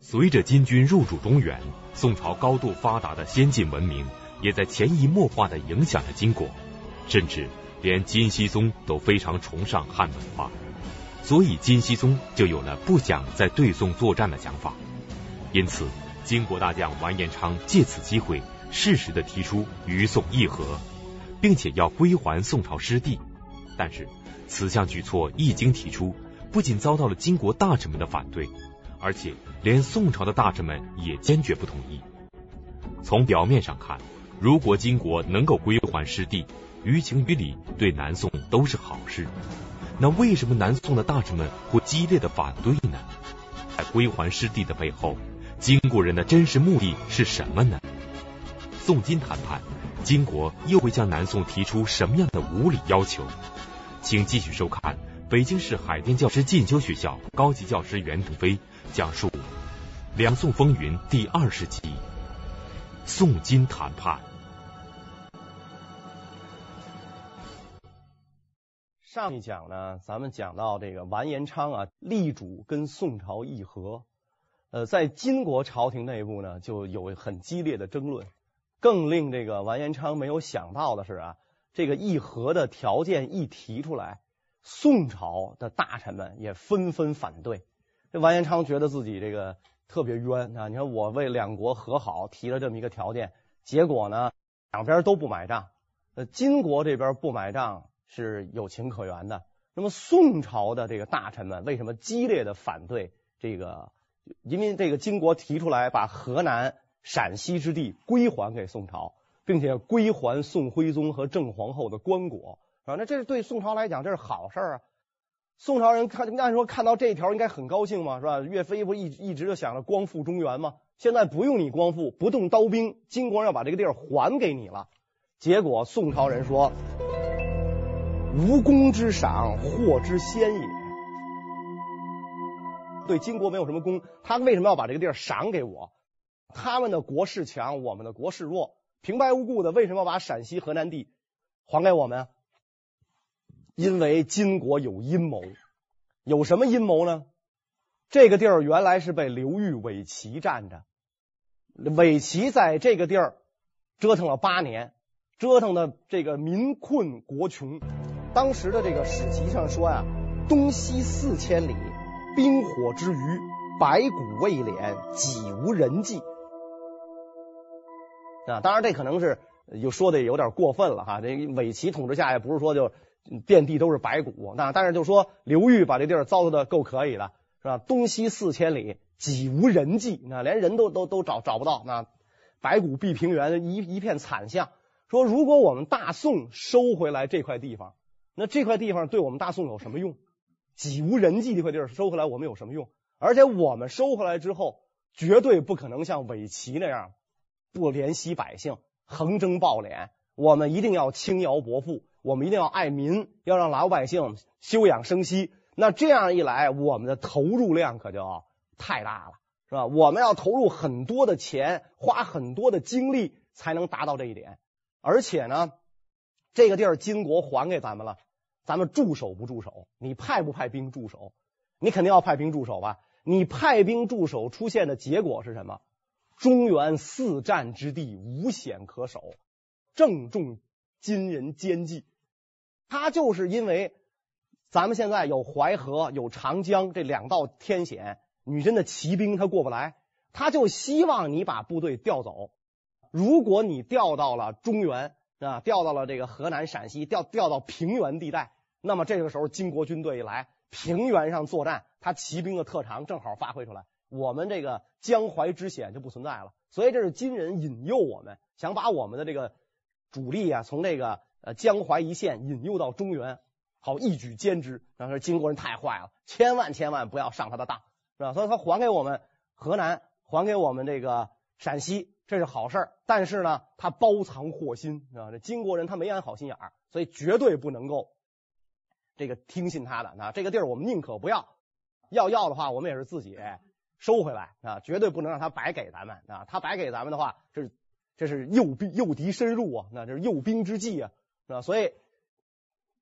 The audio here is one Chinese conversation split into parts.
随着金军入主中原，宋朝高度发达的先进文明也在潜移默化的影响着金国，甚至连金熙宗都非常崇尚汉文化，所以金熙宗就有了不想再对宋作战的想法。因此，金国大将完颜昌借此机会，适时的提出与宋议和，并且要归还宋朝失地。但是，此项举措一经提出，不仅遭到了金国大臣们的反对。而且，连宋朝的大臣们也坚决不同意。从表面上看，如果金国能够归还失地，于情于理对南宋都是好事。那为什么南宋的大臣们会激烈的反对呢？在归还失地的背后，金国人的真实目的是什么呢？宋金谈判，金国又会向南宋提出什么样的无理要求？请继续收看北京市海淀教师进修学校高级教师袁腾飞。讲述《两宋风云》第二十集：宋金谈判。上一讲呢，咱们讲到这个完颜昌啊，力主跟宋朝议和。呃，在金国朝廷内部呢，就有很激烈的争论。更令这个完颜昌没有想到的是啊，这个议和的条件一提出来，宋朝的大臣们也纷纷反对。这完颜昌觉得自己这个特别冤啊！你看我为两国和好提了这么一个条件，结果呢，两边都不买账。呃，金国这边不买账是有情可原的。那么宋朝的这个大臣们为什么激烈的反对这个？因为这个金国提出来把河南、陕西之地归还给宋朝，并且归还宋徽宗和郑皇后的棺椁啊，那这是对宋朝来讲这是好事啊。宋朝人看，按说看到这一条应该很高兴嘛，是吧？岳飞不一一直就想着光复中原吗？现在不用你光复，不动刀兵，金国要把这个地儿还给你了。结果宋朝人说：“无功之赏，祸之先也。”对金国没有什么功，他为什么要把这个地儿赏给我？他们的国势强，我们的国势弱，平白无故的为什么要把陕西、河南地还给我们？因为金国有阴谋，有什么阴谋呢？这个地儿原来是被刘裕、韦齐占着，韦齐在这个地儿折腾了八年，折腾的这个民困国穷。当时的这个史籍上说呀、东西四千里，兵火之余，白骨未敛，几无人迹。啊，当然这可能是又说的有点过分了哈。这韦齐统治下也不是说就。遍地都是白骨，那但是就说刘裕把这地儿糟蹋的够可以了，是吧？东西四千里，几无人迹，那连人都都都找找不到，那白骨蔽平原，一一片惨象。说如果我们大宋收回来这块地方，那这块地方对我们大宋有什么用？几无人迹这块地儿收回来，我们有什么用？而且我们收回来之后，绝对不可能像韦齐那样不怜惜百姓，横征暴敛。我们一定要轻徭薄赋。我们一定要爱民，要让老百姓休养生息。那这样一来，我们的投入量可就太大了，是吧？我们要投入很多的钱，花很多的精力，才能达到这一点。而且呢，这个地儿金国还给咱们了，咱们驻守不驻守？你派不派兵驻守？你肯定要派兵驻守吧？你派兵驻守出现的结果是什么？中原四战之地无险可守，正中。金人奸计，他就是因为咱们现在有淮河、有长江这两道天险，女真的骑兵他过不来，他就希望你把部队调走。如果你调到了中原啊，调到了这个河南、陕西，调调到平原地带，那么这个时候金国军队一来，平原上作战，他骑兵的特长正好发挥出来，我们这个江淮之险就不存在了。所以这是金人引诱我们，想把我们的这个。主力啊，从这个呃江淮一线引诱到中原，好一举歼之。然后说金国人太坏了，千万千万不要上他的当，是吧？所以他还给我们河南，还给我们这个陕西，这是好事儿。但是呢，他包藏祸心，啊？这金国人他没安好心眼儿，所以绝对不能够这个听信他的。那这个地儿我们宁可不要，要要的话，我们也是自己收回来啊，绝对不能让他白给咱们啊。他白给咱们的话，这是。这是诱兵诱敌深入啊，那这是诱兵之计啊，是吧？所以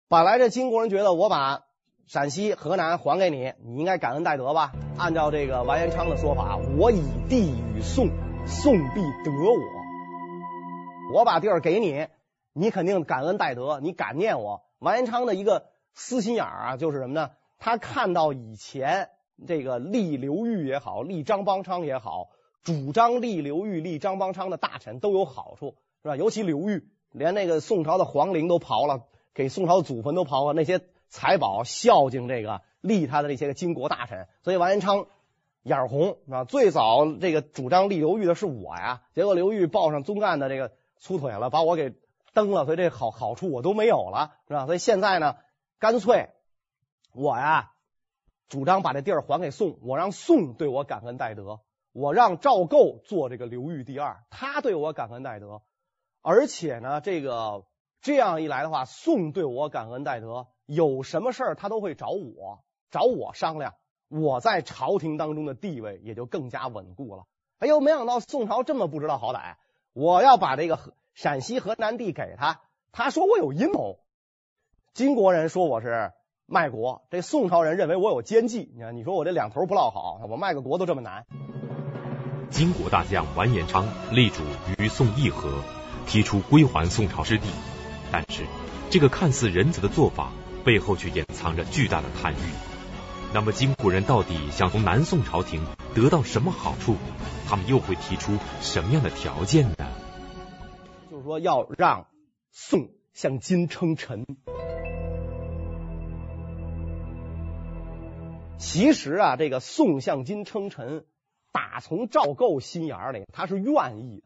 本来这金国人觉得我把陕西、河南还给你，你应该感恩戴德吧？按照这个完颜昌的说法，我以地与宋，宋必得我。我把地儿给你，你肯定感恩戴德，你感念我。完颜昌的一个私心眼儿啊，就是什么呢？他看到以前这个立刘裕也好，立张邦昌也好，主张立刘裕、立张邦昌的大臣都有好处，是吧？尤其刘裕，连那个宋朝的皇陵都刨了，给宋朝祖坟都刨了，那些财宝孝敬这个立他的那些个金国大臣，所以完颜昌眼红啊。最早这个主张立刘裕的是我呀，结果刘裕抱上宗干的这个粗腿了，把我给蹬了，所以这好好处我都没有了，是吧？所以现在呢，干脆。我呀，主张把这地儿还给宋，我让宋对我感恩戴德，我让赵构做这个刘裕第二，他对我感恩戴德，而且呢，这个这样一来的话，宋对我感恩戴德，有什么事儿他都会找我，找我商量，我在朝廷当中的地位也就更加稳固了。哎呦，没想到宋朝这么不知道好歹，我要把这个陕西河南地给他，他说我有阴谋，金国人说我是。卖国，这宋朝人认为我有奸计。你看，你说我这两头不落好，我卖个国都这么难。金国大将完颜昌力主与宋议和，提出归还宋朝之地，但是这个看似仁慈的做法背后却隐藏着巨大的贪欲。那么金国人到底想从南宋朝廷得到什么好处？他们又会提出什么样的条件呢？就是说要让宋向金称臣。其实啊，这个宋向金称臣，打从赵构心眼里，他是愿意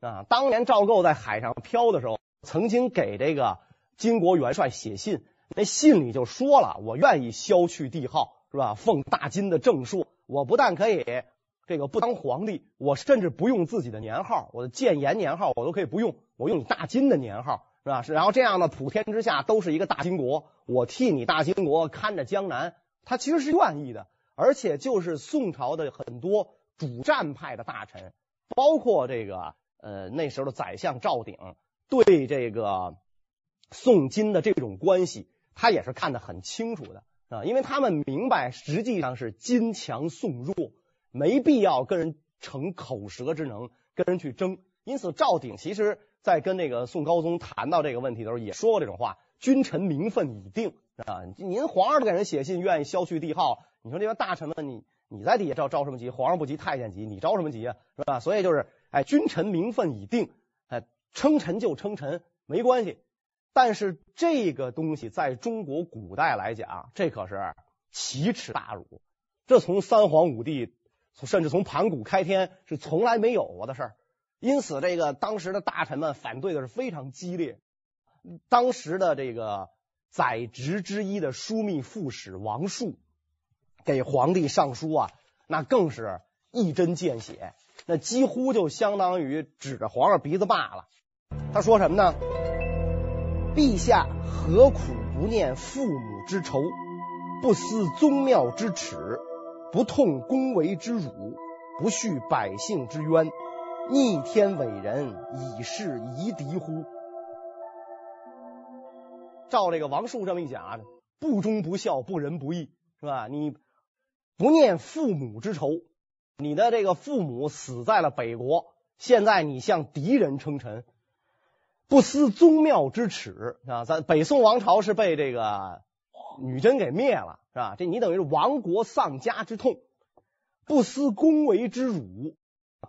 的啊。当年赵构在海上漂的时候，曾经给这个金国元帅写信，那信里就说了：“我愿意削去帝号，是吧？奉大金的正朔，我不但可以这个不当皇帝，我甚至不用自己的年号，我的建炎年号我都可以不用，我用你大金的年号，是吧？是，然后这样呢，普天之下都是一个大金国，我替你大金国看着江南。”他其实是愿意的，而且就是宋朝的很多主战派的大臣，包括这个呃那时候的宰相赵鼎，对这个宋金的这种关系，他也是看得很清楚的啊，因为他们明白实际上是金强宋弱，没必要跟人逞口舌之能，跟人去争。因此，赵鼎其实在跟那个宋高宗谈到这个问题的时候，也说过这种话：“君臣名分已定。”啊，您皇上都给人写信，愿意削去帝号，你说这些大臣们，你你在底下着着什么急？皇上不急，太监急，你着什么急啊？是吧？所以就是，哎，君臣名分已定，哎，称臣就称臣，没关系。但是这个东西在中国古代来讲，这可是奇耻大辱，这从三皇五帝，甚至从盘古开天是从来没有过的事儿。因此，这个当时的大臣们反对的是非常激烈。当时的这个。宰执之一的枢密副使王述给皇帝上书啊，那更是一针见血，那几乎就相当于指着皇上鼻子骂了。他说什么呢？陛下何苦不念父母之仇，不思宗庙之耻，不痛宫闱之辱，不恤百姓之冤，逆天伟人，以示夷狄乎？照这个王述这么一讲啊，不忠不孝，不仁不义，是吧？你不念父母之仇，你的这个父母死在了北国，现在你向敌人称臣，不思宗庙之耻啊！咱北宋王朝是被这个女真给灭了，是吧？这你等于是亡国丧家之痛，不思宫闈之辱。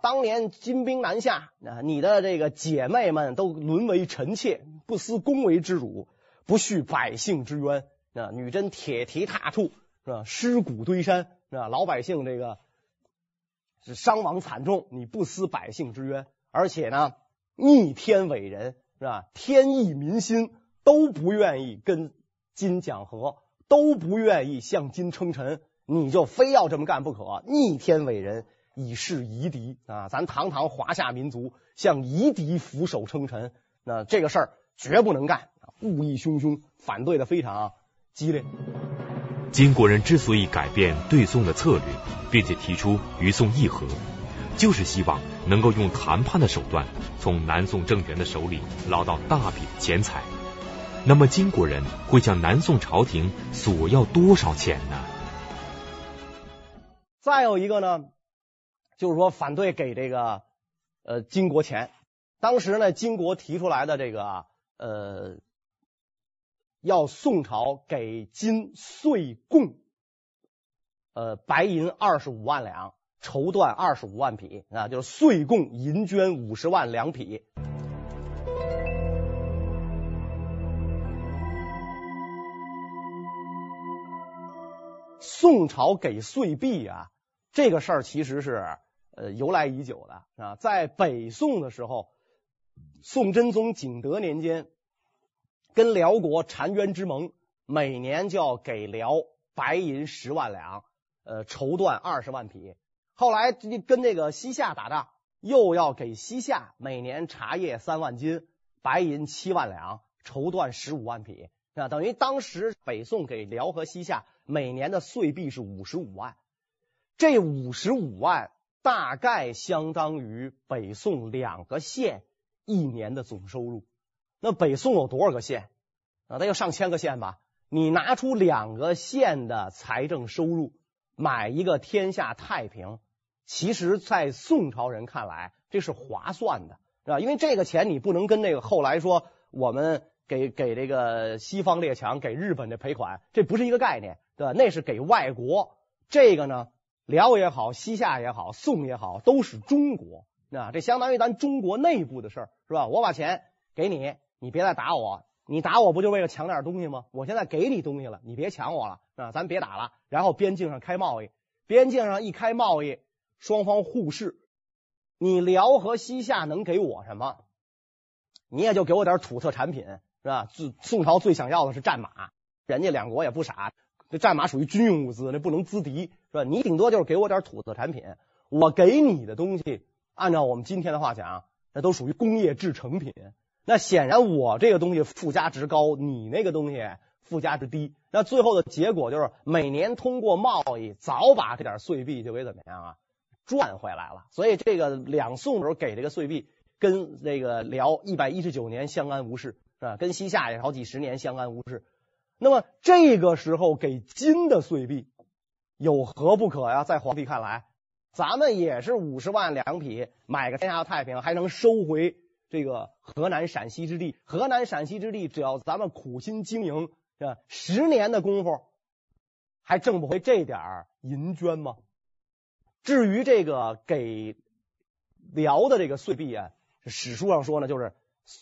当年金兵南下啊，你的这个姐妹们都沦为臣妾，不思宫闈之辱。不恤百姓之冤啊！女真铁蹄踏处是吧？尸骨堆山是吧？老百姓这个是伤亡惨重，你不思百姓之冤，而且呢，逆天伟人是吧？天意民心都不愿意跟金讲和，都不愿意向金称臣，你就非要这么干不可。逆天伟人以示夷狄啊！咱堂堂华夏民族向夷狄俯首称臣，那这个事儿绝不能干。故意汹汹，反对的非常激烈。金国人之所以改变对宋的策略，并且提出与宋议和，就是希望能够用谈判的手段，从南宋政权的手里捞到大笔钱财。那么金国人会向南宋朝廷索要多少钱呢？再有一个呢，就是说反对给这个呃金国钱。当时呢，金国提出来的这个呃，要宋朝给金岁贡，呃，白银二十五万两，绸缎二十五万匹啊，就是岁贡银绢五十万两匹。宋朝给岁币啊，这个事儿其实是呃由来已久的啊，在北宋的时候，宋真宗景德年间，跟辽国澶渊之盟，每年就要给辽白银十万两，呃，绸缎二十万匹。后来跟那个西夏打仗，又要给西夏每年茶叶三万斤，白银七万两，绸缎十五万匹。啊，等于当时北宋给辽和西夏每年的岁币是五十五万，这五十五万大概相当于北宋两个县一年的总收入。那北宋有多少个县啊？得有上千个县吧？你拿出两个县的财政收入买一个天下太平，其实，在宋朝人看来，这是划算的，是吧？因为这个钱你不能跟那个后来说我们。给给这个西方列强给日本的赔款，这不是一个概念，对吧？那是给外国。这个呢，辽也好，西夏也好，宋也好，都是中国，啊，这相当于咱中国内部的事儿，是吧？我把钱给你，你别再打我，你打我不就为了抢点东西吗？我现在给你东西了，你别抢我了，啊，咱别打了。然后边境上开贸易，边境上一开贸易，双方互市，你辽和西夏能给我什么？你也就给我点土特产品。是吧？宋宋朝最想要的是战马，人家两国也不傻，这战马属于军用物资，那不能资敌，是吧？你顶多就是给我点土特产品，我给你的东西，按照我们今天的话讲，那都属于工业制成品。那显然我这个东西附加值高，你那个东西附加值低。那最后的结果就是每年通过贸易，早把这点岁币就给怎么样啊赚回来了。所以这个两宋时候给这个岁币，跟那个辽一百一十九年相安无事。啊，跟西夏也好几十年相安无事。那么这个时候给金的岁币有何不可呀？在皇帝看来，咱们也是五十万两匹，买个天下太平，还能收回这个河南陕西之地。河南陕西之地，只要咱们苦心经营，这，十年的功夫还挣不回这点银绢吗？至于这个给辽的这个岁币啊，史书上说呢，就是。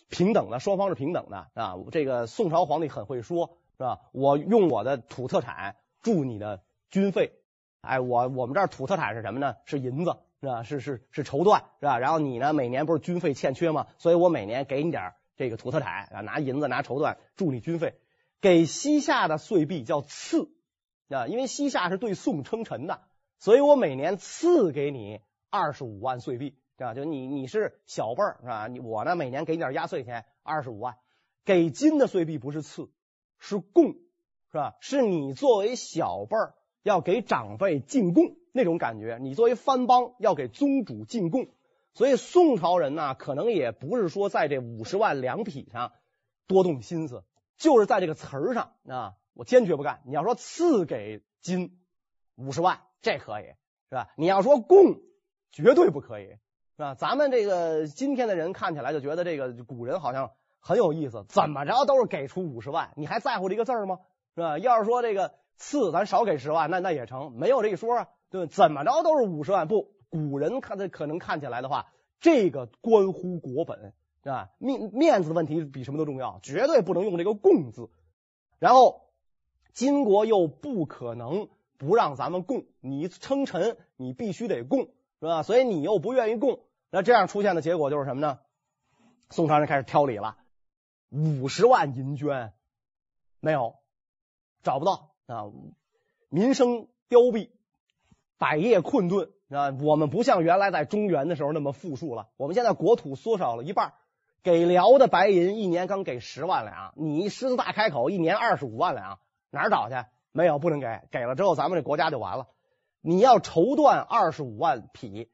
平等的，双方是平等的啊！这个宋朝皇帝很会说，是吧？我用我的土特产助你的军费，哎，我我们这儿土特产是什么呢？是银子，是吧？是是是绸缎，是吧？然后你呢，每年不是军费欠缺吗？所以我每年给你点这个土特产啊，拿银子拿绸缎助你军费。给西夏的岁币叫赐啊，因为西夏是对宋称臣的，所以我每年赐给你二十五万岁币。对吧？就你你是小辈儿是吧？你我呢，每年给你点压岁钱二十五万，给金的岁币不是赐，是贡，是吧？是你作为小辈儿要给长辈进贡那种感觉，你作为藩邦要给宗主进贡，所以宋朝人呢，可能也不是说在这五十万两匹上多动心思，就是在这个词儿上啊，我坚决不干。你要说赐给金五十万，这可以是吧？你要说贡，绝对不可以。是吧？咱们这个今天的人看起来就觉得这个古人好像很有意思，怎么着都是给出五十万，你还在乎这个字儿吗？是吧？要是说这个赐咱少给十万，那那也成，没有这一说啊。对，怎么着都是五十万，不，古人看的可能看起来的话，这个关乎国本，是吧？面面子问题比什么都重要，绝对不能用这个贡字。然后金国又不可能不让咱们贡，你称臣，你必须得贡。是吧？所以你又不愿意贡，那这样出现的结果就是什么呢？宋朝人开始挑理了，五十万银绢没有，找不到啊，民生凋敝，百业困顿啊。我们不像原来在中原的时候那么富庶了，我们现在国土缩小了一半，给辽的白银一年刚给十万两，你狮子大开口，一年二十五万两，哪儿找去？没有，不能给，给了之后咱们这国家就完了。你要绸缎二十五万匹，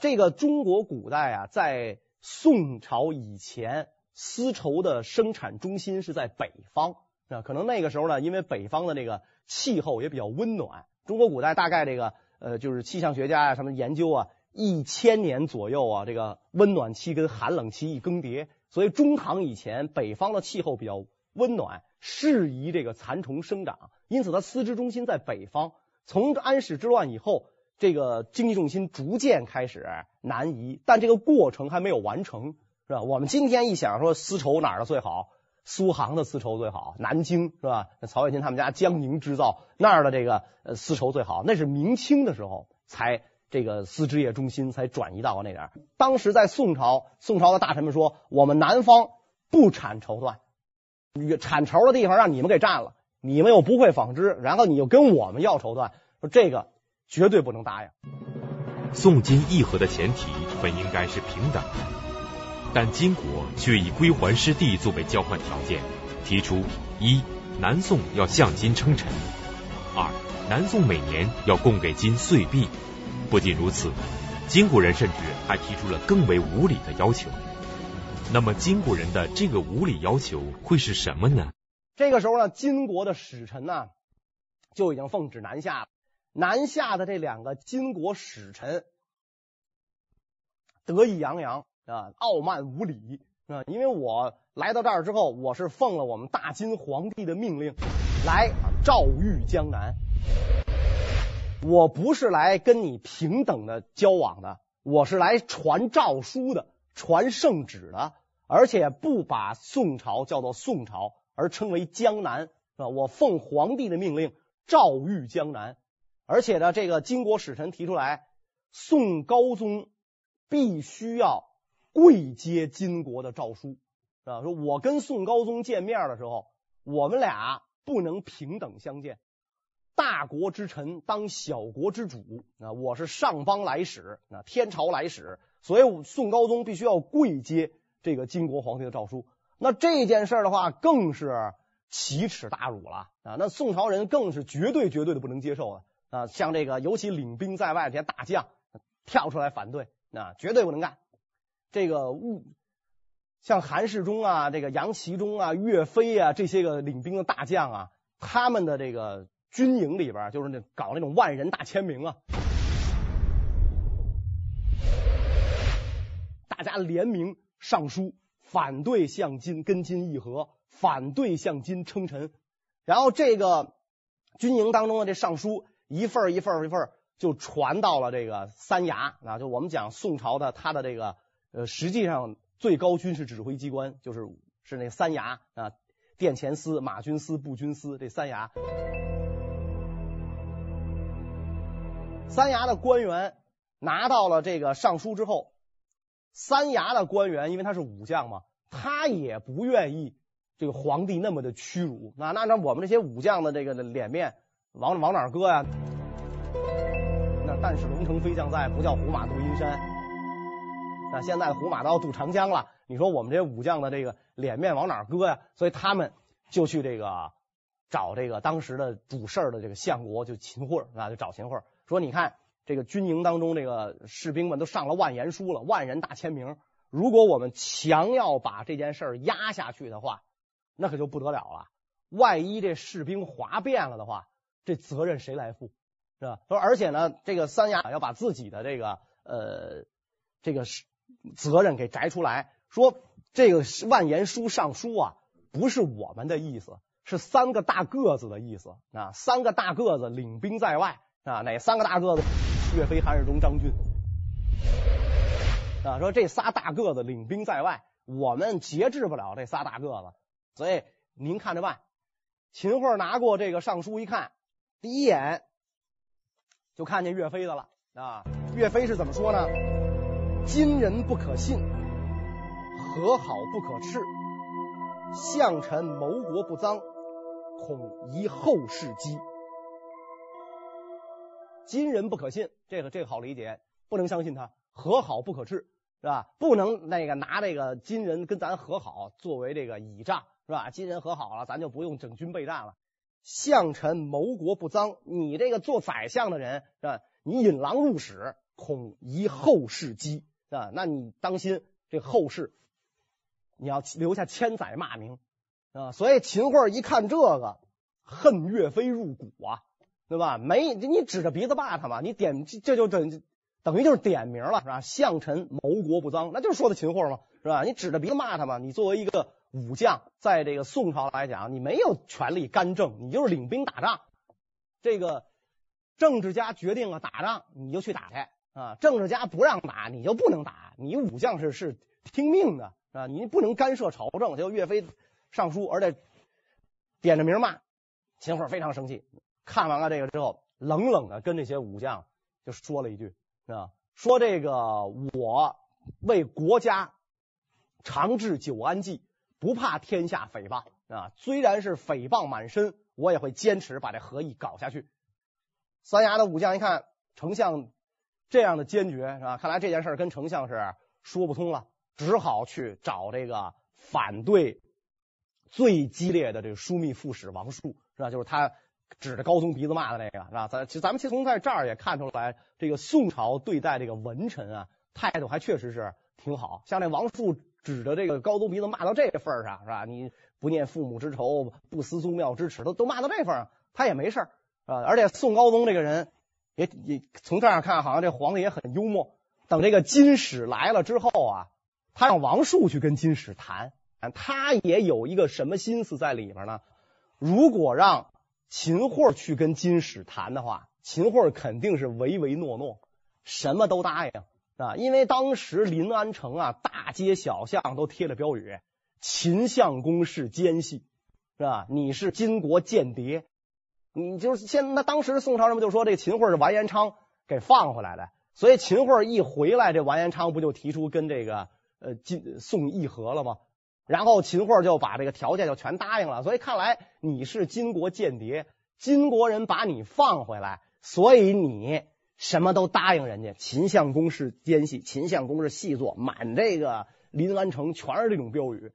这个中国古代啊，在宋朝以前丝绸的生产中心是在北方啊。可能那个时候呢，因为北方的这个气候也比较温暖。中国古代大概这个呃，就是气象学家呀什么研究啊，一千年左右啊，这个温暖期跟寒冷期一更迭，所以中唐以前北方的气候比较温暖，适宜这个蚕虫生长，因此它丝织中心在北方。从安史之乱以后，这个经济重心逐渐开始南移，但这个过程还没有完成，是吧？我们今天一想说丝绸哪儿的最好？苏杭的丝绸最好，南京是吧？曹雪芹他们家江宁织造那儿的这个呃丝绸最好，那是明清的时候才这个丝织业中心才转移到那点儿。当时在宋朝，宋朝的大臣们说，我们南方不产绸缎，产绸的地方让你们给占了，你们又不会纺织，然后你又跟我们要绸缎，说这个绝对不能答应。宋金议和的前提本应该是平等。但金国却以归还失地作为交换条件，提出一南宋要向金称臣，二南宋每年要供给金岁币。不仅如此，金国人甚至还提出了更为无理的要求。那么金国人的这个无理要求会是什么呢？这个时候呢，金国的使臣呢就已经奉旨南下了。南下的这两个金国使臣得意洋洋。啊，傲慢无礼啊！因为我来到这儿之后，我是奉了我们大金皇帝的命令来诏諭江南，我不是来跟你平等的交往的，我是来传诏书的，传圣旨的，而且不把宋朝叫做宋朝，而称为江南啊！我奉皇帝的命令诏諭江南，而且呢，这个金国使臣提出来，宋高宗必须要。跪接金国的诏书，啊，说我跟宋高宗见面的时候，我们俩不能平等相见。大国之臣当小国之主，啊，我是上邦来使，啊，天朝来使，所以宋高宗必须要跪接这个金国皇帝的诏书。那这件事的话，更是奇耻大辱了啊！那宋朝人更是绝对绝对的不能接受啊啊！像这个，尤其领兵在外这些大将跳出来反对，啊，绝对不能干。这个物像韩世忠啊，这个杨奇忠啊，岳飞啊，这些个领兵的大将啊，他们的这个军营里边，就是那搞那种万人大签名啊，大家联名上书，反对向金跟金议和，反对向金称臣。然后这个军营当中的这上书一份一份一份就传到了这个三衙啊，就我们讲宋朝的他的这个。呃，实际上最高军事指挥机关就是是那三衙啊，殿前司、马军司、步军司这三衙。三衙的官员拿到了这个上书之后，三衙的官员因为他是武将嘛，他也不愿意这个皇帝那么的屈辱。那那那我们这些武将的这个脸面往往哪搁呀？那但是龙城飞将在，不叫胡马度阴山。那现在的胡马刀渡长江了，你说我们这武将的这个脸面往哪搁呀？所以他们就去这个找这个当时的主事的这个相国，就秦桧啊，就找秦桧说：“你看这个军营当中，这个士兵们都上了万言书了，万人大签名。如果我们强要把这件事压下去的话，那可就不得了了。万一这士兵哗变了的话，这责任谁来负？是吧？说而且呢，这个三亚要把自己的这个呃这个是。”责任给摘出来，说这个万言书上书啊，不是我们的意思，是三个大个子的意思啊。三个大个子领兵在外啊，哪三个大个子？岳飞、韩世忠、张军啊。说这仨大个子领兵在外，我们节制不了这仨大个子，所以您看着办。秦桧拿过这个上书一看，第一眼就看见岳飞的了啊。岳飞是怎么说呢？金人不可信，和好不可斥。相臣谋国不臧，恐贻后世机。金人不可信，这个这个好理解，不能相信他。和好不可斥，是吧？不能那个拿这个金人跟咱和好作为这个倚仗，是吧？金人和好了，咱就不用整军备战了。相臣谋国不臧，你这个做宰相的人，是吧？你引狼入室，恐贻后世机。啊，那你当心这后世你要留下千载骂名啊！所以秦桧一看这个，恨岳飞入骨啊，对吧？没你指着鼻子骂他嘛，你点这就等等于就是点名了，是吧？相臣谋国不臧，那就是说的秦桧嘛，是吧？你指着鼻子骂他嘛，你作为一个武将，在这个宋朝来讲，你没有权力干政，你就是领兵打仗。这个政治家决定了打仗，你就去打去啊！政治家不让打，你就不能打。你武将是是听命的。啊，你不能干涉朝政，就岳飞上书，而且点着名骂，秦桧非常生气。看完了这个之后，冷冷的跟这些武将就说了一句：啊，说这个我为国家长治久安计，不怕天下诽谤啊。虽然是诽谤满身，我也会坚持把这和议搞下去。三衙的武将一看丞相这样的坚决，是吧？看来这件事跟丞相是说不通了。只好去找这个反对最激烈的这个枢密副使王树，是吧？就是他指着高宗鼻子骂的那个，是吧？咱其实咱们其实从在这儿也看出来，这个宋朝对待这个文臣啊，态度还确实是挺好。像那王树指着这个高宗鼻子骂到这份上，是吧？你不念父母之仇，不思宗庙之耻，都都骂到这份上，他也没事儿啊。而且宋高宗这个人也也从这样看，好像这皇帝也很幽默。等这个金使来了之后啊。他让王树去跟金使谈，他也有一个什么心思在里边呢？如果让秦桧去跟金使谈的话，秦桧肯定是唯唯诺诺，什么都答应啊。因为当时临安城啊，大街小巷都贴了标语：“秦相公是奸细，是吧？你是金国间谍。”你就是现那当时宋朝人不就说这个秦桧是完颜昌给放回来的？所以秦桧一回来，这完颜昌不就提出跟这个。呃，晋宋议和了吗？然后秦桧就把这个条件就全答应了。所以看来你是金国间谍，金国人把你放回来，所以你什么都答应人家。秦相公是奸细，秦相公是细作，满这个临安城全是这种标语。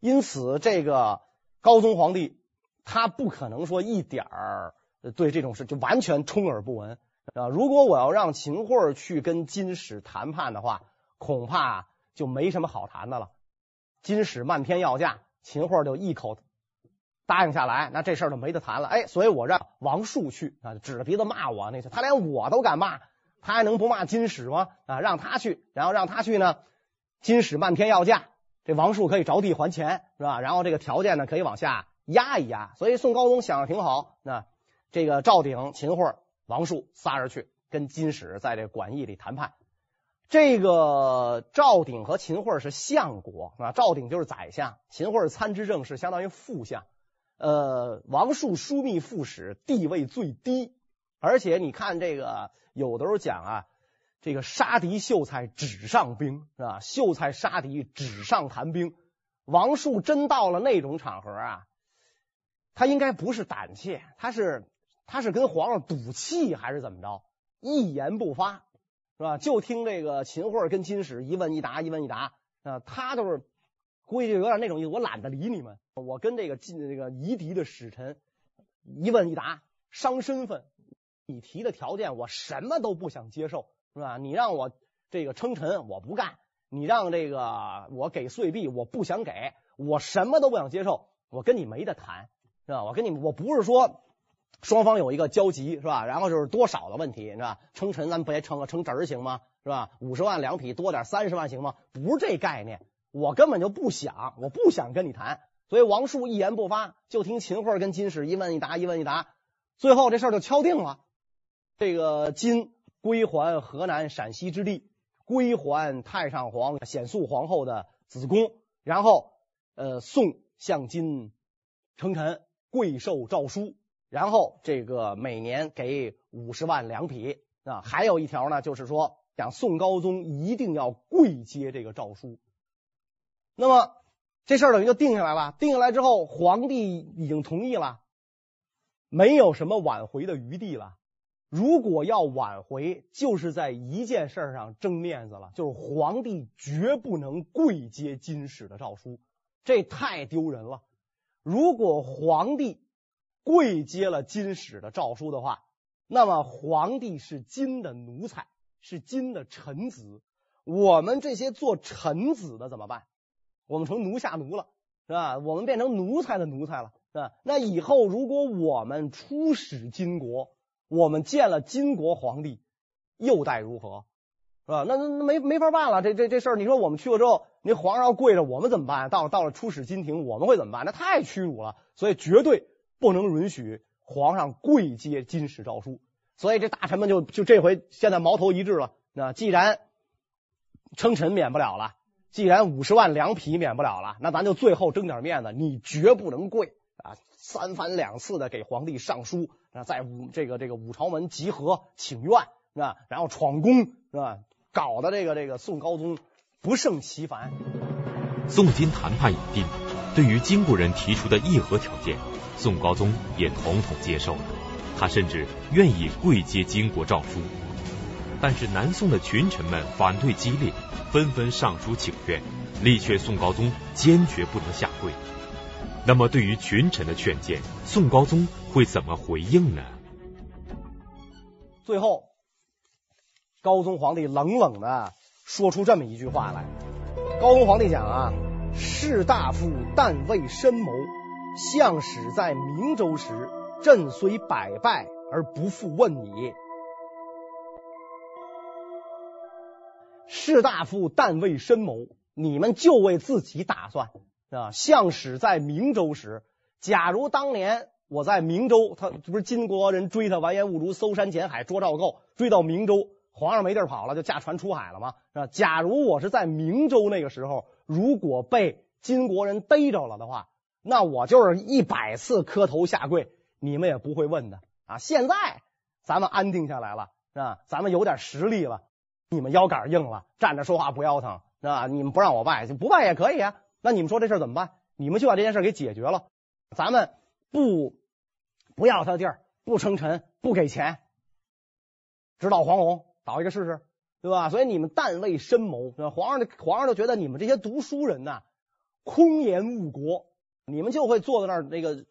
因此，这个高宗皇帝他不可能说一点儿对这种事就完全充耳不闻啊。如果我要让秦桧去跟金使谈判的话，恐怕。就没什么好谈的了。金使漫天要价，秦桧就一口答应下来，那这事儿就没得谈了。哎，所以我让王树去啊，指着鼻子骂我，那他连我都敢骂，他还能不骂金使吗？啊，让他去，然后让他去呢，金使漫天要价，这王树可以着地还钱，是吧？然后这个条件呢，可以往下压一压。所以宋高宗想的挺好，那这个赵鼎、秦桧、王树仨人去跟金使在这馆驿里谈判。这个赵鼎和秦桧是相国啊，赵鼎就是宰相，秦桧参知政事，相当于副相。呃，王树枢密副使地位最低，而且你看这个有的时候讲啊，这个杀敌秀才纸上兵是吧？秀才杀敌纸上谈兵。王树真到了那种场合啊，他应该不是胆怯，他是他是跟皇上赌气还是怎么着？一言不发。是吧？就听这个秦桧跟金使一问一答，一问一答啊，他都是估计就有点那种意思，我懒得理你们，我跟这个晋这个夷狄的使臣一问一答，伤身份。你提的条件我什么都不想接受，是吧？你让我这个称臣，我不干；你让这个我给岁币，我不想给，我什么都不想接受，我跟你没得谈，是吧？我跟你我不是说。双方有一个交集是吧？然后就是多少的问题是吧？称臣咱不也称个称侄儿行吗？是吧？五十万两匹多点三十万行吗？不是这概念，我根本就不想，我不想跟你谈。所以王树一言不发，就听秦桧跟金史一问一答，一问一答，最后这事儿就敲定了。这个金归还河南陕西之地，归还太上皇显肃皇后的子宫，然后呃宋向金称臣，贵受诏书。然后这个每年给五十万两匹啊，还有一条呢，就是说讲宋高宗一定要跪接这个诏书。那么这事儿等于就定下来了。定下来之后，皇帝已经同意了，没有什么挽回的余地了。如果要挽回，就是在一件事上争面子了，就是皇帝绝不能跪接金使的诏书，这太丢人了。如果皇帝跪接了金使的诏书的话，那么皇帝是金的奴才，是金的臣子。我们这些做臣子的怎么办？我们成奴下奴了，是吧？我们变成奴才的奴才了，是吧？那以后如果我们出使金国，我们见了金国皇帝，又待如何？是吧？那那那没没法办了，这这这事儿，你说我们去了之后，你皇上要跪着，我们怎么办？到了到了出使金庭，我们会怎么办？那太屈辱了，所以绝对不能允许皇上跪接金使诏书。所以这大臣们就就这回现在矛头一致了。那既然称臣免不了了，既然五十万粮皮免不了了，那咱就最后争点面子，你绝不能跪啊！三番两次的给皇帝上书，啊，在五这个这个五朝门集合请愿，是吧？然后闯宫，是吧？搞得这个这个宋高宗不胜其烦。宋金谈判已定，对于金国人提出的议和条件，宋高宗也统统接受了，他甚至愿意跪接金国诏书。但是南宋的群臣们反对激烈，纷纷上书请愿，力劝宋高宗坚决不能下跪。那么，对于群臣的劝谏，宋高宗会怎么回应呢？最后，高宗皇帝冷冷的说出这么一句话来：高宗皇帝讲啊，士大夫但为深谋，相使在明州时，朕虽百败而不复问你。士大夫但为深谋，你们就为自己打算啊！相使在明州时，假如当年我在明州，他这不是金国人追他完颜兀术搜山捡海捉赵构，追到明州，皇上没地儿跑了，就驾船出海了吗？啊！假如我是在明州那个时候，如果被金国人逮着了的话，那我就是一百次磕头下跪，你们也不会问的啊！现在咱们安定下来了，是吧？咱们有点实力了。你们腰杆硬了，站着说话不腰疼，是吧？你们不让我拜，就不拜也可以啊。那你们说这事怎么办？你们就把这件事给解决了。咱们不不要他的地儿，不称臣，不给钱，直捣黄龙，倒一个试试，对吧？所以你们但为深谋，皇上皇上就觉得你们这些读书人呐，空言误国，你们就会坐在那儿那个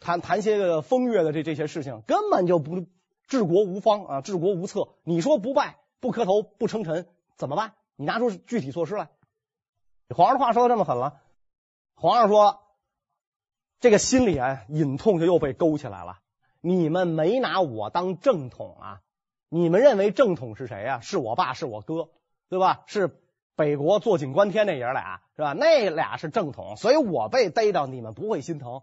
谈谈些个风月的这这些事情，根本就不治国无方啊，治国无策。你说不拜？不磕头不称臣怎么办？你拿出具体措施来。皇上的话说的这么狠了，皇上说这个心里啊隐痛就又被勾起来了。你们没拿我当正统啊？你们认为正统是谁呀？是我爸是我哥，对吧？是北国坐井观天那爷俩是吧？那俩是正统，所以我被逮到，你们不会心疼。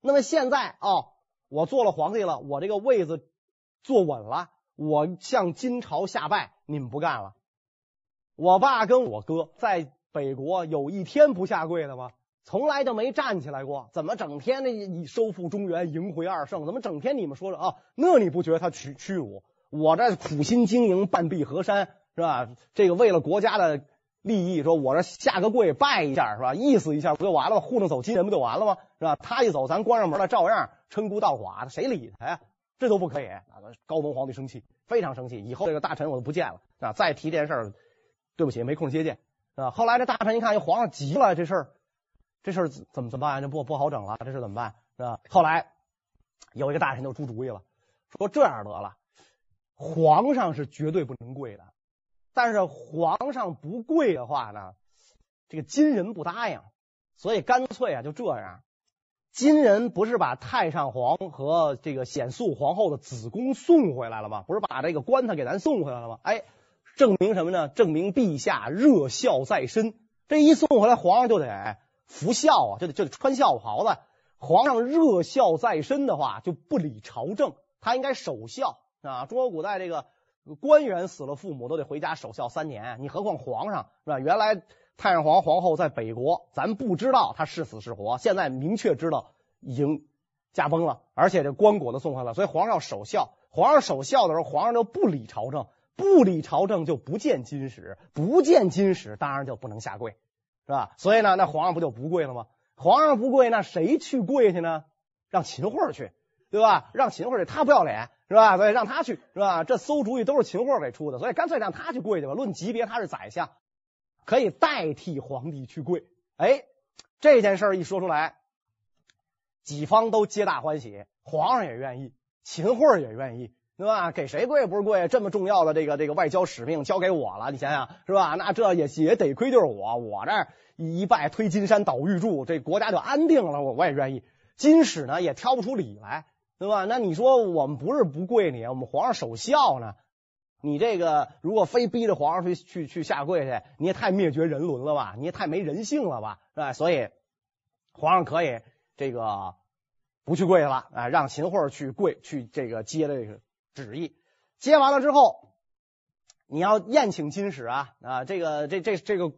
那么现在哦，我做了皇帝了，我这个位子坐稳了。我向金朝下拜，你们不干了。我爸跟我哥在北国有一天不下跪的吗？从来就没站起来过。怎么整天的收复中原，迎回二圣？怎么整天你们说着啊？那你不觉得他屈屈辱？我这苦心经营，半壁河山是吧？这个为了国家的利益，说我这下个跪拜一下是吧？意思一下不就完了吗？糊弄走金人不就完了吗？是吧？他一走，咱关上门了，照样称孤道寡，谁理他呀？这都不可以！高宗皇帝生气，非常生气。以后这个大臣我都不见了啊！再提这件事儿，对不起，没空接见啊。后来这大臣一看，皇上急了，这事儿，这事儿怎么怎么办？这不不好整了，这事怎么办？是吧？后来有一个大臣就出主意了，说这样得了，皇上是绝对不能跪的，但是皇上不跪的话呢，这个金人不答应，所以干脆啊，就这样。金人不是把太上皇和这个显肃皇后的子宫送回来了吗？不是把这个棺材给咱送回来了吗？哎，证明什么呢？证明陛下热孝在身。这一送回来，皇上就得服孝啊，就得就得穿孝袍子。皇上热孝在身的话，就不理朝政，他应该守孝啊。中国古代这个官员死了，父母都得回家守孝三年，你何况皇上是吧？原来。太上皇皇后在北国，咱不知道他是死是活。现在明确知道已经驾崩了，而且这棺椁都送回来了。所以皇上要守孝，皇上守孝的时候，皇上就不理朝政，不理朝政就不见金使，不见金使当然就不能下跪，是吧？所以呢，那皇上不就不跪了吗？皇上不跪，那谁去跪去呢？让秦桧去，对吧？让秦桧去，他不要脸，是吧？所以让他去，是吧？这馊主意都是秦桧给出的，所以干脆让他去跪去吧。论级别，他是宰相。可以代替皇帝去跪，哎，这件事一说出来，几方都皆大欢喜，皇上也愿意，秦桧也愿意，对吧？给谁跪不是跪？这么重要的这个这个外交使命交给我了，你想想是吧？那这也也得亏就是我，我这一拜推金山倒玉柱，这国家就安定了，我我也愿意。金使呢也挑不出理来，对吧？那你说我们不是不跪你，我们皇上守孝呢。你这个如果非逼着皇上去去去下跪去，你也太灭绝人伦了吧？你也太没人性了吧？是吧？所以皇上可以这个不去跪了，啊，让秦桧去跪去这个接这个旨意。接完了之后，你要宴请金使啊啊！这个这这这个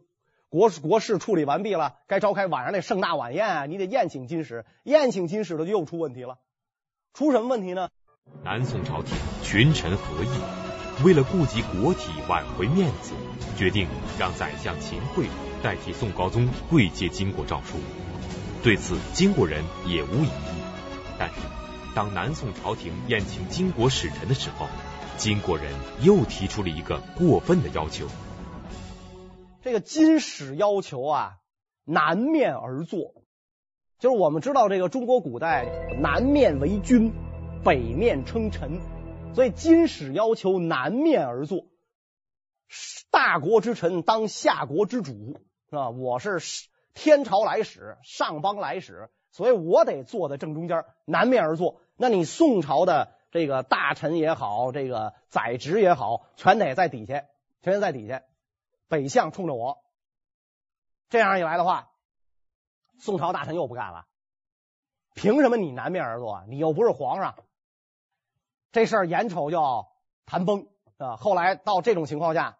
国国事处理完毕了，该召开晚上那盛大晚宴啊，你得宴请金使。宴请金使的就又出问题了，出什么问题呢？南宋朝廷群臣合议。为了顾及国体，挽回面子，决定让宰相秦桧代替宋高宗跪接金国诏书。对此，金国人也无异议。但是，当南宋朝廷宴请金国使臣的时候，金国人又提出了一个过分的要求。这个金使要求啊，南面而坐，就是我们知道这个中国古代南面为君，北面称臣。所以金使要求南面而坐，大国之臣当下国之主，是吧？我是天朝来使，上邦来使，所以我得坐在正中间，南面而坐。那你宋朝的这个大臣也好，这个宰执也好，全得在底下，全在底下。北向冲着我，这样一来的话，宋朝大臣又不干了。凭什么你南面而坐？你又不是皇上。这事儿眼瞅就要谈崩啊！后来到这种情况下，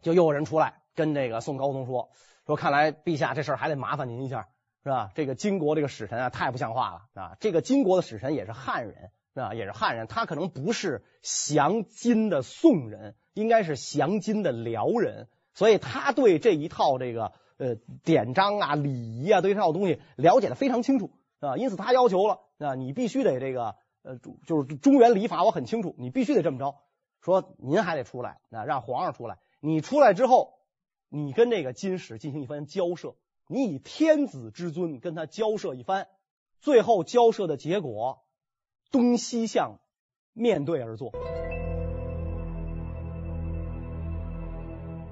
就又有人出来跟这个宋高宗说：“说看来陛下这事儿还得麻烦您一下，是吧？这个金国这个使臣啊，太不像话了啊！这个金国的使臣也是汉人啊，也是汉人，他可能不是降金的宋人，应该是降金的辽人，所以他对这一套这个呃典章啊、礼仪啊，对这套东西了解的非常清楚啊，因此他要求了啊，你必须得这个。”呃，就是中原礼法我很清楚，你必须得这么着。说您还得出来，啊，让皇上出来。你出来之后，你跟这个金使进行一番交涉，你以天子之尊跟他交涉一番，最后交涉的结果，东西向面对而坐，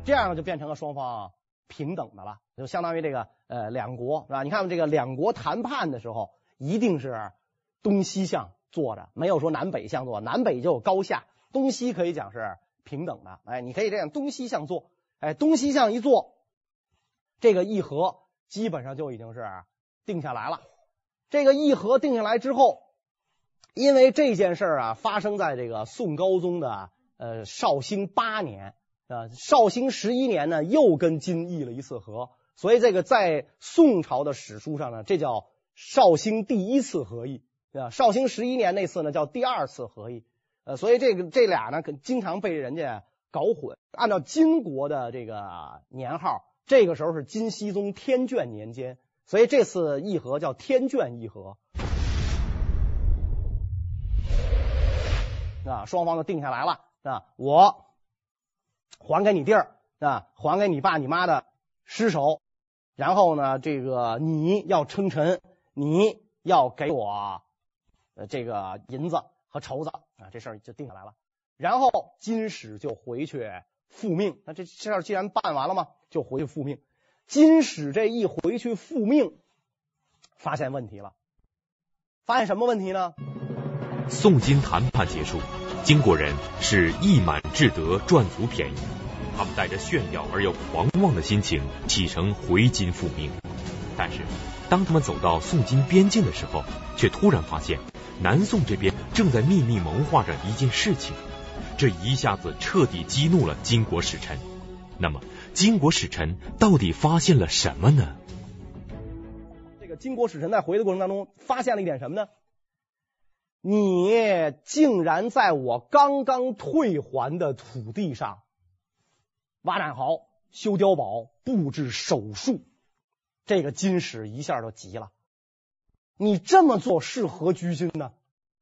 这样就变成了双方啊平等的了，就相当于这个呃两国是吧？你看这个两国谈判的时候，一定是东西向。坐着没有说南北向坐，南北就有高下，东西可以讲是平等的。哎，你可以这样东西向坐，哎，东西向一坐，这个议和基本上就已经是定下来了。这个议和定下来之后，因为这件事啊发生在这个宋高宗的呃绍兴八年啊，绍兴十一年呢又跟金议了一次和，所以这个在宋朝的史书上呢，这叫绍兴第一次和议。啊，绍兴十一年那次呢叫第二次和议，呃，所以这个这俩呢，可经常被人家搞混。按照金国的这个年号，这个时候是金熙宗天眷年间，所以这次议和叫天眷议和。啊，双方都定下来了啊，我还给你地儿啊，还给你爸你妈的尸首，然后呢，这个你要称臣，你要给我。呃，这个银子和绸子啊，这事儿就定下来了。然后金使就回去复命。那这事儿既然办完了嘛，就回去复命。金使这一回去复命，发现问题了。发现什么问题呢？宋金谈判结束，金国人是义满志得赚足便宜，他们带着炫耀而又狂妄的心情启程回金复命。但是当他们走到宋金边境的时候，却突然发现。南宋这边正在秘密谋划着一件事情，这一下子彻底激怒了金国使臣。那么，金国使臣到底发现了什么呢？这个金国使臣在回的过程当中发现了一点什么呢？你竟然在我刚刚退还的土地上挖战壕、修碉堡、布置守戍，这个金使一下就急了。你这么做是何居心呢？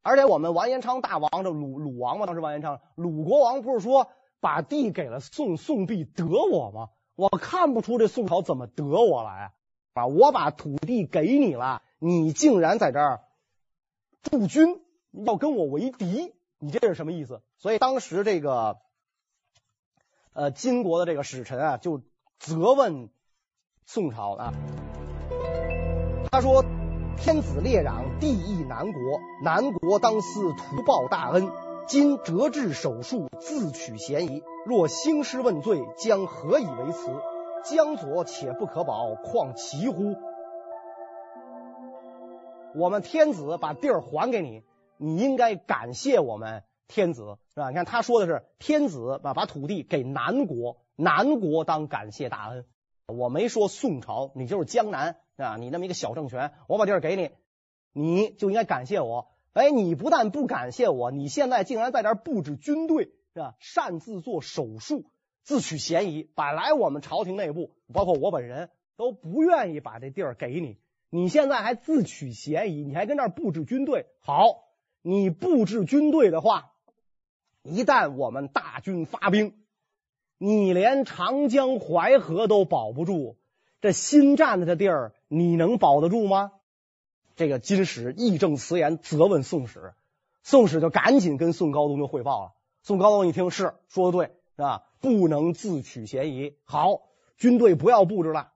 而且我们完颜昌大王这鲁鲁王嘛，当时完颜昌鲁国王不是说把地给了宋，宋必得我吗？我看不出这宋朝怎么得我来啊！我把土地给你了，你竟然在这儿驻军，要跟我为敌你这是什么意思？所以当时这个呃金国的这个使臣啊，就责问宋朝啊，他说：“天子列壤，地邑南国，南国当思图报大恩，今折至手术，自取嫌疑。若兴师问罪，将何以为辞？江左且不可保，况其乎？”我们天子把地儿还给你。你应该感谢我们天子，是吧？你看他说的是天子把把土地给南国，南国当感谢大恩。我没说宋朝，你就是江南啊，你那么一个小政权，我把地儿给你，你就应该感谢我。哎，你不但不感谢我，你现在竟然在这儿布置军队，是吧？擅自做手术，自取嫌疑。本来我们朝廷内部，包括我本人都不愿意把这地儿给你，你现在还自取嫌疑，你还跟这儿布置军队，好。你布置军队的话，一旦我们大军发兵，你连长江淮河都保不住，这新占的这地儿你能保得住吗？这个金使义正辞严责问宋使，宋使就赶紧跟宋高宗就汇报了。宋高宗一听是说的对，是吧？不能自取嫌疑，好，军队不要布置了，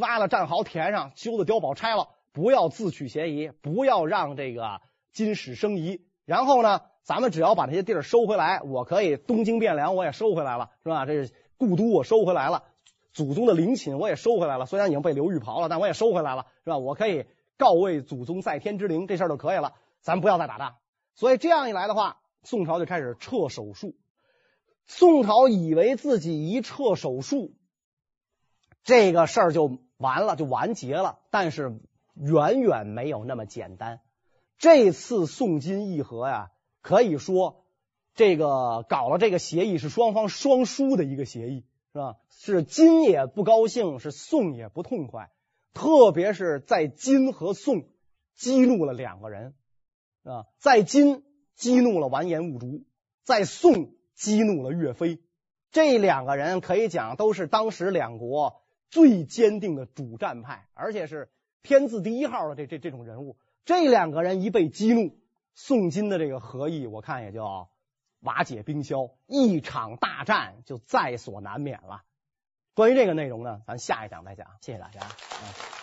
挖了战壕填上，修的碉堡拆了，不要自取嫌疑，不要让这个。金使生疑，然后呢，咱们只要把这些地儿收回来，我可以东京汴梁我也收回来了，是吧？这是故都我收回来了，祖宗的陵寝我也收回来了，虽然已经被刘裕刨了，但我也收回来了，是吧？我可以告慰祖宗在天之灵，这事儿就可以了，咱不要再打仗。所以这样一来的话，宋朝就开始撤手术。宋朝以为自己一撤手术，这个事儿就完了，就完结了，但是远远没有那么简单。这次宋金议和呀，可以说这个搞了这个协议是双方双输的一个协议，是吧？是金也不高兴，是宋也不痛快。特别是在金和宋激怒了两个人，啊，在金激怒了完颜兀术，在宋激怒了岳飞。这两个人可以讲都是当时两国最坚定的主战派，而且是天字第一号的这这这种人物。这两个人一被激怒，宋金的这个合议，我看也就瓦解冰消，一场大战就在所难免了。关于这个内容呢，咱下一讲再讲。谢谢大家。嗯